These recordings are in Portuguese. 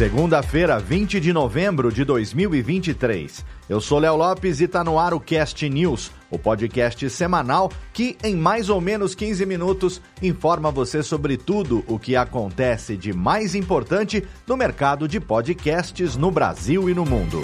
Segunda-feira, 20 de novembro de 2023. Eu sou Léo Lopes e está no ar o Cast News, o podcast semanal que, em mais ou menos 15 minutos, informa você sobre tudo o que acontece de mais importante no mercado de podcasts no Brasil e no mundo.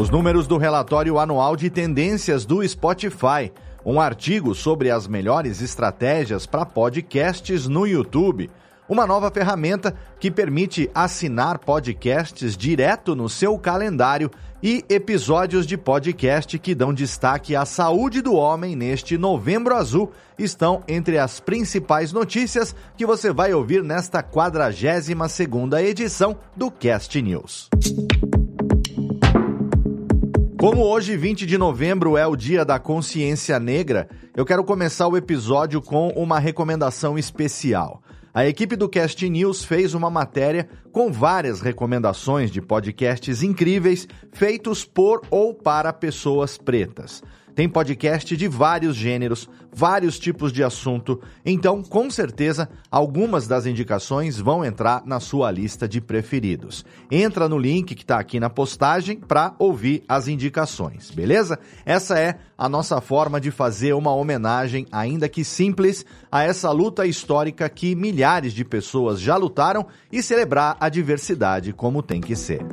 Os números do relatório anual de tendências do Spotify um artigo sobre as melhores estratégias para podcasts no YouTube. Uma nova ferramenta que permite assinar podcasts direto no seu calendário e episódios de podcast que dão destaque à saúde do homem neste Novembro Azul estão entre as principais notícias que você vai ouvir nesta 42ª edição do Cast News. Como hoje, 20 de novembro, é o Dia da Consciência Negra, eu quero começar o episódio com uma recomendação especial. A equipe do Cast News fez uma matéria com várias recomendações de podcasts incríveis feitos por ou para pessoas pretas. Tem podcast de vários gêneros, vários tipos de assunto, então com certeza algumas das indicações vão entrar na sua lista de preferidos. Entra no link que está aqui na postagem para ouvir as indicações, beleza? Essa é a nossa forma de fazer uma homenagem, ainda que simples, a essa luta histórica que milhares de pessoas já lutaram e celebrar a diversidade como tem que ser.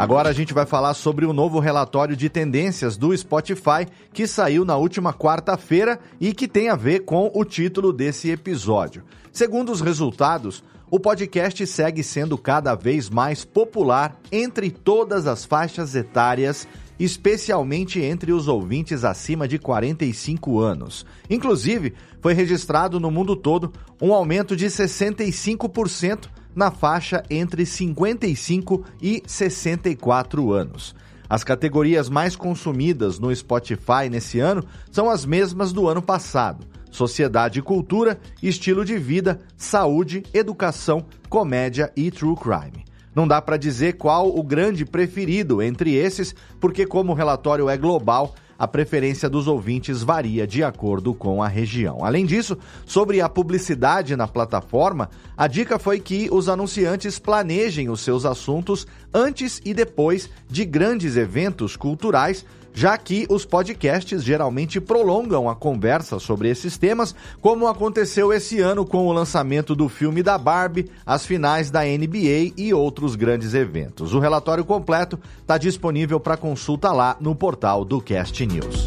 Agora a gente vai falar sobre o novo relatório de tendências do Spotify que saiu na última quarta-feira e que tem a ver com o título desse episódio. Segundo os resultados, o podcast segue sendo cada vez mais popular entre todas as faixas etárias, especialmente entre os ouvintes acima de 45 anos. Inclusive, foi registrado no mundo todo um aumento de 65% na faixa entre 55 e 64 anos. As categorias mais consumidas no Spotify nesse ano são as mesmas do ano passado: sociedade e cultura, estilo de vida, saúde, educação, comédia e true crime. Não dá para dizer qual o grande preferido entre esses, porque, como o relatório é global, a preferência dos ouvintes varia de acordo com a região. Além disso, sobre a publicidade na plataforma, a dica foi que os anunciantes planejem os seus assuntos antes e depois de grandes eventos culturais já que os podcasts geralmente prolongam a conversa sobre esses temas, como aconteceu esse ano com o lançamento do filme da Barbie, as finais da NBA e outros grandes eventos. O relatório completo está disponível para consulta lá no portal do Cast News.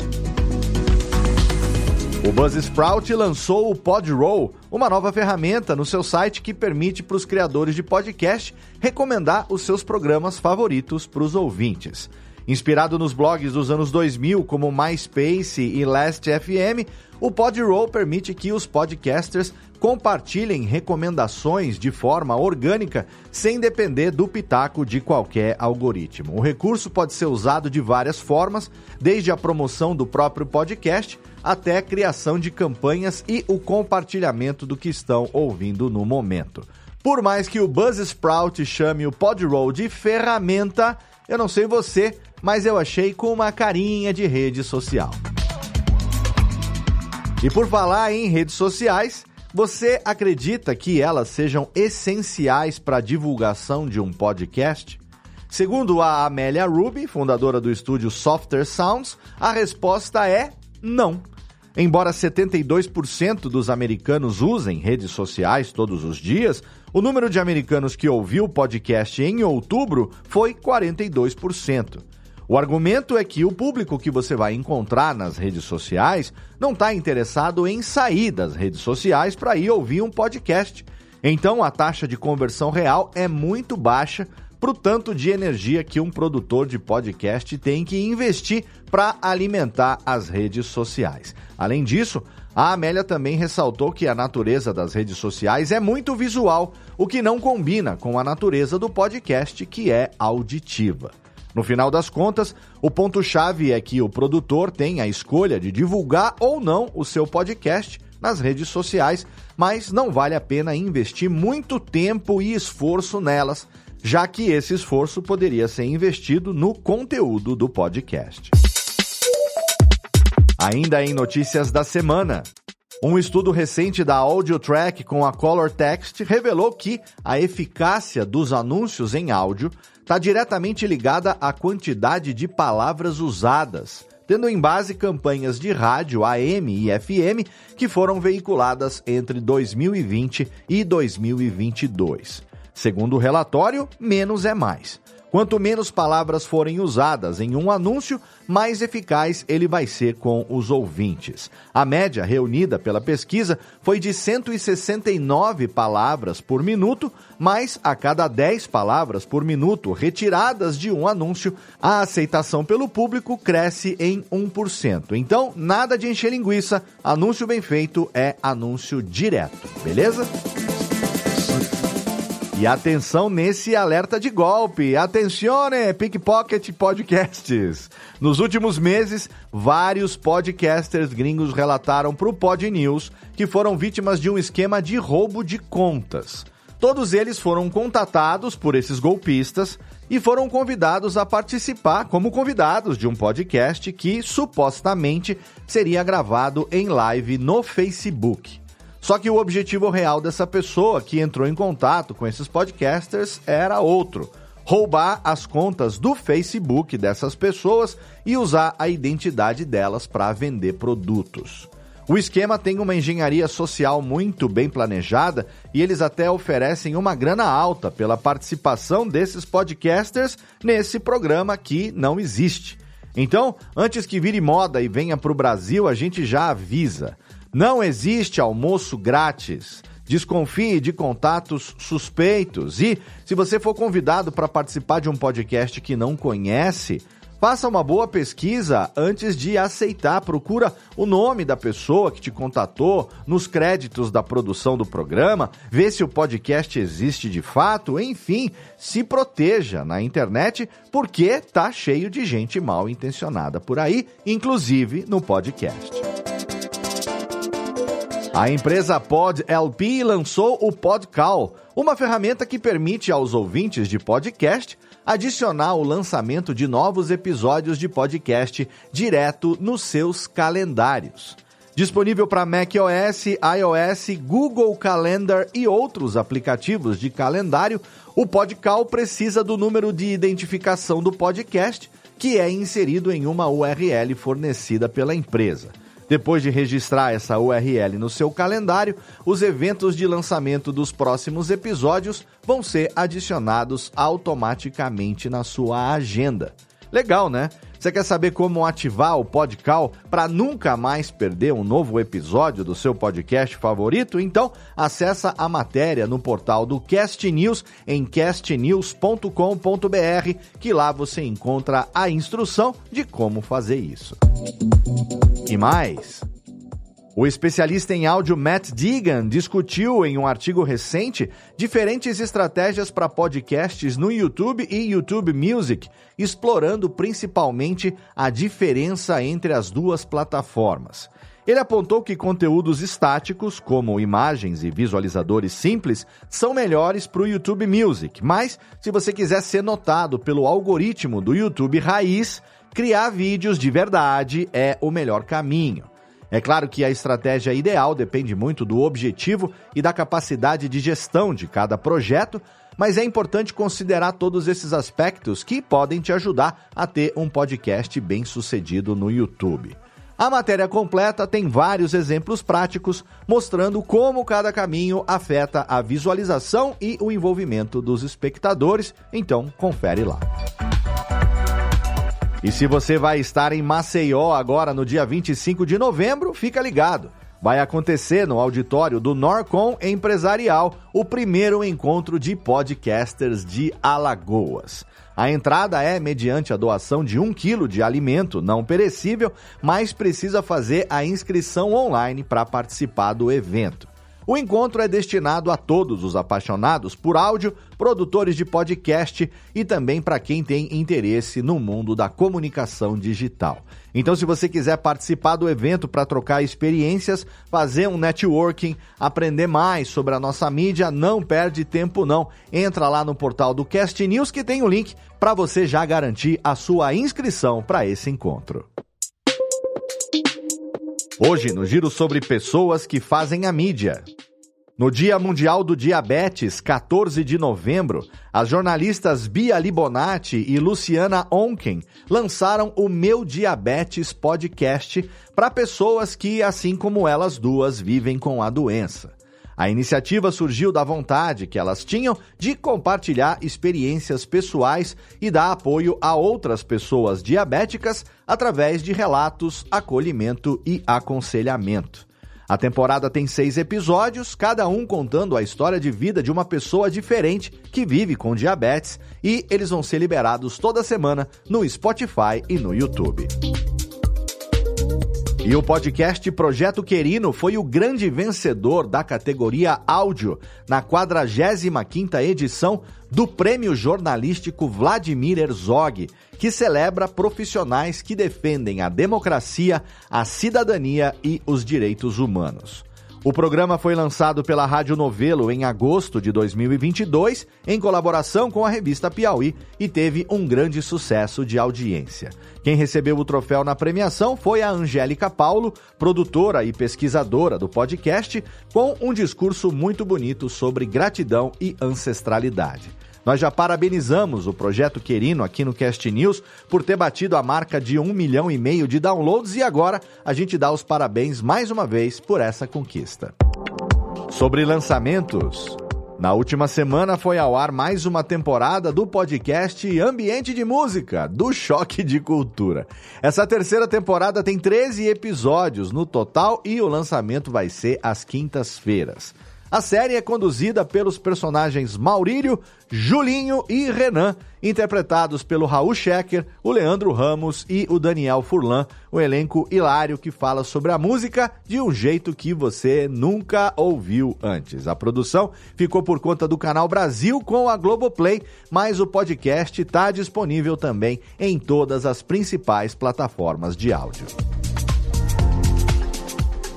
O Buzzsprout lançou o Podroll, uma nova ferramenta no seu site que permite para os criadores de podcast recomendar os seus programas favoritos para os ouvintes. Inspirado nos blogs dos anos 2000 como MySpace e Last.fm, o Podroll permite que os podcasters compartilhem recomendações de forma orgânica sem depender do pitaco de qualquer algoritmo. O recurso pode ser usado de várias formas, desde a promoção do próprio podcast até a criação de campanhas e o compartilhamento do que estão ouvindo no momento. Por mais que o Buzzsprout chame o Podroll de ferramenta, eu não sei você, mas eu achei com uma carinha de rede social. E por falar em redes sociais, você acredita que elas sejam essenciais para a divulgação de um podcast? Segundo a Amélia Ruby, fundadora do estúdio Softer Sounds, a resposta é não. Embora 72% dos americanos usem redes sociais todos os dias, o número de americanos que ouviu o podcast em outubro foi 42%. O argumento é que o público que você vai encontrar nas redes sociais não está interessado em sair das redes sociais para ir ouvir um podcast. Então a taxa de conversão real é muito baixa para o tanto de energia que um produtor de podcast tem que investir para alimentar as redes sociais. Além disso, a Amélia também ressaltou que a natureza das redes sociais é muito visual, o que não combina com a natureza do podcast, que é auditiva. No final das contas, o ponto-chave é que o produtor tem a escolha de divulgar ou não o seu podcast nas redes sociais, mas não vale a pena investir muito tempo e esforço nelas, já que esse esforço poderia ser investido no conteúdo do podcast. Ainda em notícias da semana. Um estudo recente da AudioTrack com a Color Text revelou que a eficácia dos anúncios em áudio está diretamente ligada à quantidade de palavras usadas, tendo em base campanhas de rádio AM e FM que foram veiculadas entre 2020 e 2022. Segundo o relatório, menos é mais. Quanto menos palavras forem usadas em um anúncio, mais eficaz ele vai ser com os ouvintes. A média reunida pela pesquisa foi de 169 palavras por minuto, mas a cada 10 palavras por minuto retiradas de um anúncio, a aceitação pelo público cresce em 1%. Então, nada de encher linguiça, anúncio bem feito é anúncio direto, beleza? E atenção nesse alerta de golpe. Atencione, Pickpocket Podcasts. Nos últimos meses, vários podcasters gringos relataram para o Pod News que foram vítimas de um esquema de roubo de contas. Todos eles foram contatados por esses golpistas e foram convidados a participar como convidados de um podcast que supostamente seria gravado em live no Facebook. Só que o objetivo real dessa pessoa que entrou em contato com esses podcasters era outro: roubar as contas do Facebook dessas pessoas e usar a identidade delas para vender produtos. O esquema tem uma engenharia social muito bem planejada e eles até oferecem uma grana alta pela participação desses podcasters nesse programa que não existe. Então, antes que vire moda e venha para o Brasil, a gente já avisa. Não existe almoço grátis. Desconfie de contatos suspeitos. E, se você for convidado para participar de um podcast que não conhece, faça uma boa pesquisa antes de aceitar. Procura o nome da pessoa que te contatou nos créditos da produção do programa, vê se o podcast existe de fato. Enfim, se proteja na internet, porque tá cheio de gente mal intencionada por aí, inclusive no podcast. A empresa PodLP lançou o PodCall, uma ferramenta que permite aos ouvintes de podcast adicionar o lançamento de novos episódios de podcast direto nos seus calendários. Disponível para macOS, iOS, Google Calendar e outros aplicativos de calendário, o PodCall precisa do número de identificação do podcast, que é inserido em uma URL fornecida pela empresa. Depois de registrar essa URL no seu calendário, os eventos de lançamento dos próximos episódios vão ser adicionados automaticamente na sua agenda. Legal, né? Você quer saber como ativar o Podcal para nunca mais perder um novo episódio do seu podcast favorito? Então, acessa a matéria no portal do Cast News em castnews.com.br, que lá você encontra a instrução de como fazer isso. E mais, o especialista em áudio Matt Deegan discutiu em um artigo recente diferentes estratégias para podcasts no YouTube e YouTube Music, explorando principalmente a diferença entre as duas plataformas. Ele apontou que conteúdos estáticos, como imagens e visualizadores simples, são melhores para o YouTube Music, mas se você quiser ser notado pelo algoritmo do YouTube raiz, criar vídeos de verdade é o melhor caminho. É claro que a estratégia ideal depende muito do objetivo e da capacidade de gestão de cada projeto, mas é importante considerar todos esses aspectos que podem te ajudar a ter um podcast bem sucedido no YouTube. A matéria completa tem vários exemplos práticos mostrando como cada caminho afeta a visualização e o envolvimento dos espectadores, então confere lá. E se você vai estar em Maceió agora no dia 25 de novembro, fica ligado. vai acontecer no auditório do Norcom Empresarial, o primeiro encontro de podcasters de Alagoas. A entrada é mediante a doação de um quilo de alimento não perecível, mas precisa fazer a inscrição online para participar do evento. O encontro é destinado a todos os apaixonados por áudio, produtores de podcast e também para quem tem interesse no mundo da comunicação digital. Então, se você quiser participar do evento para trocar experiências, fazer um networking, aprender mais sobre a nossa mídia, não perde tempo não. Entra lá no portal do Cast News que tem o link para você já garantir a sua inscrição para esse encontro. Hoje, no giro sobre pessoas que fazem a mídia. No Dia Mundial do Diabetes, 14 de novembro, as jornalistas Bia Libonati e Luciana Onken lançaram o Meu Diabetes Podcast para pessoas que, assim como elas duas, vivem com a doença. A iniciativa surgiu da vontade que elas tinham de compartilhar experiências pessoais e dar apoio a outras pessoas diabéticas através de relatos, acolhimento e aconselhamento. A temporada tem seis episódios, cada um contando a história de vida de uma pessoa diferente que vive com diabetes, e eles vão ser liberados toda semana no Spotify e no YouTube. E o podcast Projeto Querino foi o grande vencedor da categoria áudio na 45ª edição do Prêmio Jornalístico Vladimir Herzog, que celebra profissionais que defendem a democracia, a cidadania e os direitos humanos. O programa foi lançado pela Rádio Novelo em agosto de 2022, em colaboração com a revista Piauí, e teve um grande sucesso de audiência. Quem recebeu o troféu na premiação foi a Angélica Paulo, produtora e pesquisadora do podcast, com um discurso muito bonito sobre gratidão e ancestralidade. Nós já parabenizamos o projeto Querino aqui no Cast News por ter batido a marca de um milhão e meio de downloads e agora a gente dá os parabéns mais uma vez por essa conquista. Sobre lançamentos. Na última semana foi ao ar mais uma temporada do podcast Ambiente de Música, do Choque de Cultura. Essa terceira temporada tem 13 episódios no total e o lançamento vai ser às quintas-feiras. A série é conduzida pelos personagens Maurílio, Julinho e Renan, interpretados pelo Raul Schecker, o Leandro Ramos e o Daniel Furlan, o elenco hilário que fala sobre a música de um jeito que você nunca ouviu antes. A produção ficou por conta do Canal Brasil com a Globoplay, mas o podcast está disponível também em todas as principais plataformas de áudio.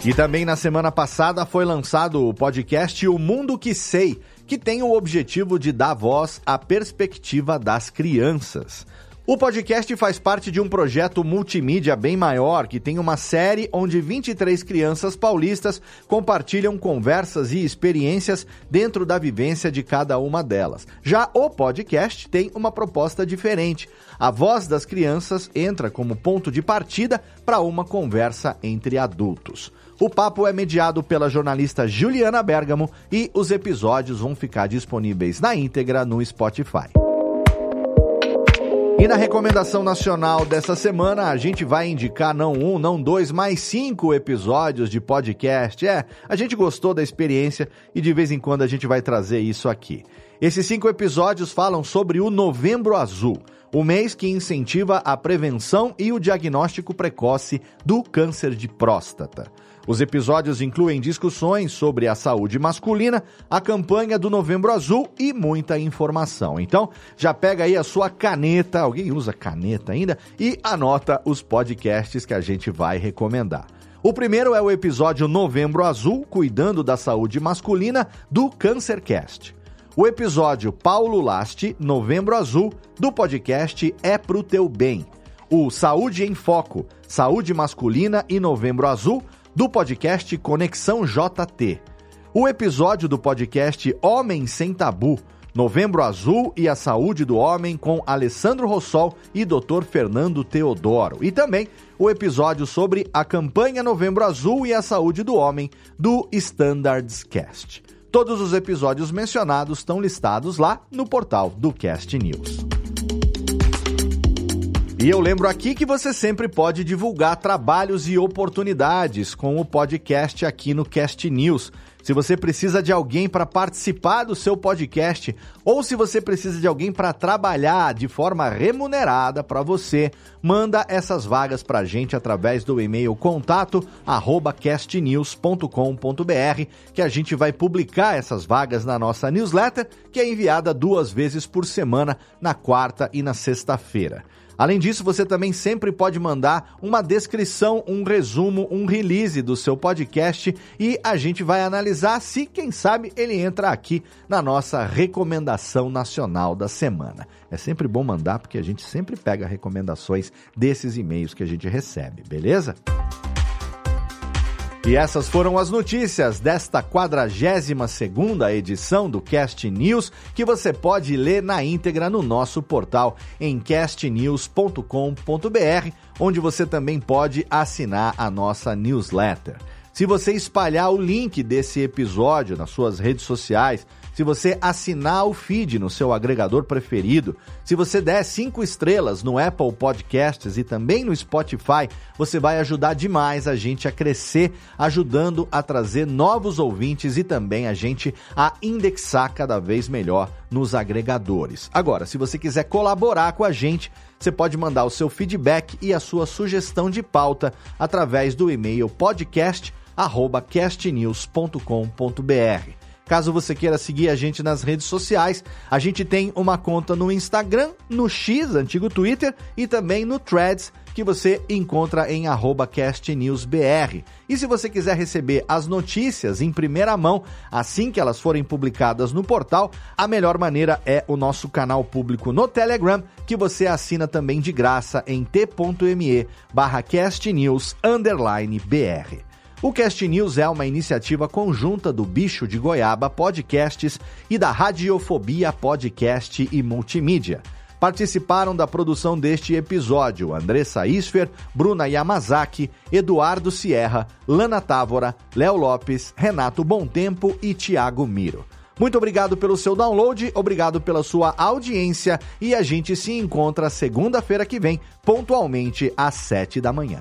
E também na semana passada foi lançado o podcast O Mundo que Sei, que tem o objetivo de dar voz à perspectiva das crianças. O podcast faz parte de um projeto multimídia bem maior que tem uma série onde 23 crianças paulistas compartilham conversas e experiências dentro da vivência de cada uma delas. Já o podcast tem uma proposta diferente. A voz das crianças entra como ponto de partida para uma conversa entre adultos. O papo é mediado pela jornalista Juliana Bergamo e os episódios vão ficar disponíveis na íntegra no Spotify. E na recomendação nacional dessa semana, a gente vai indicar não um, não dois, mas cinco episódios de podcast. É, a gente gostou da experiência e de vez em quando a gente vai trazer isso aqui. Esses cinco episódios falam sobre o Novembro Azul, o mês que incentiva a prevenção e o diagnóstico precoce do câncer de próstata. Os episódios incluem discussões sobre a saúde masculina, a campanha do Novembro Azul e muita informação. Então, já pega aí a sua caneta, alguém usa caneta ainda? E anota os podcasts que a gente vai recomendar. O primeiro é o episódio Novembro Azul, cuidando da saúde masculina, do Cancercast. O episódio Paulo Laste, Novembro Azul, do podcast É Pro Teu Bem. O Saúde em Foco, Saúde Masculina e Novembro Azul, do podcast Conexão JT. O episódio do podcast Homem Sem Tabu, Novembro Azul e a Saúde do Homem com Alessandro Rossol e Dr. Fernando Teodoro. E também o episódio sobre a campanha Novembro Azul e a Saúde do Homem do Standards Cast. Todos os episódios mencionados estão listados lá no portal do Cast News. E eu lembro aqui que você sempre pode divulgar trabalhos e oportunidades com o podcast aqui no Cast News. Se você precisa de alguém para participar do seu podcast ou se você precisa de alguém para trabalhar de forma remunerada para você, manda essas vagas para a gente através do e-mail contato castnews.com.br que a gente vai publicar essas vagas na nossa newsletter que é enviada duas vezes por semana na quarta e na sexta-feira. Além disso, você também sempre pode mandar uma descrição, um resumo, um release do seu podcast e a gente vai analisar se, quem sabe, ele entra aqui na nossa recomendação nacional da semana. É sempre bom mandar porque a gente sempre pega recomendações desses e-mails que a gente recebe, beleza? E essas foram as notícias desta 42ª edição do Cast News, que você pode ler na íntegra no nosso portal em castnews.com.br, onde você também pode assinar a nossa newsletter. Se você espalhar o link desse episódio nas suas redes sociais, se você assinar o feed no seu agregador preferido, se você der cinco estrelas no Apple Podcasts e também no Spotify, você vai ajudar demais a gente a crescer, ajudando a trazer novos ouvintes e também a gente a indexar cada vez melhor nos agregadores. Agora, se você quiser colaborar com a gente, você pode mandar o seu feedback e a sua sugestão de pauta através do e-mail podcast@castnews.com.br. Caso você queira seguir a gente nas redes sociais, a gente tem uma conta no Instagram, no X, antigo Twitter, e também no Threads, que você encontra em castnewsbr. E se você quiser receber as notícias em primeira mão, assim que elas forem publicadas no portal, a melhor maneira é o nosso canal público no Telegram, que você assina também de graça em t.me barra castnews_br. O Cast News é uma iniciativa conjunta do Bicho de Goiaba Podcasts e da Radiofobia Podcast e Multimídia. Participaram da produção deste episódio Andressa Isfer, Bruna Yamazaki, Eduardo Sierra, Lana Távora, Léo Lopes, Renato Tempo e Tiago Miro. Muito obrigado pelo seu download, obrigado pela sua audiência e a gente se encontra segunda-feira que vem, pontualmente às sete da manhã.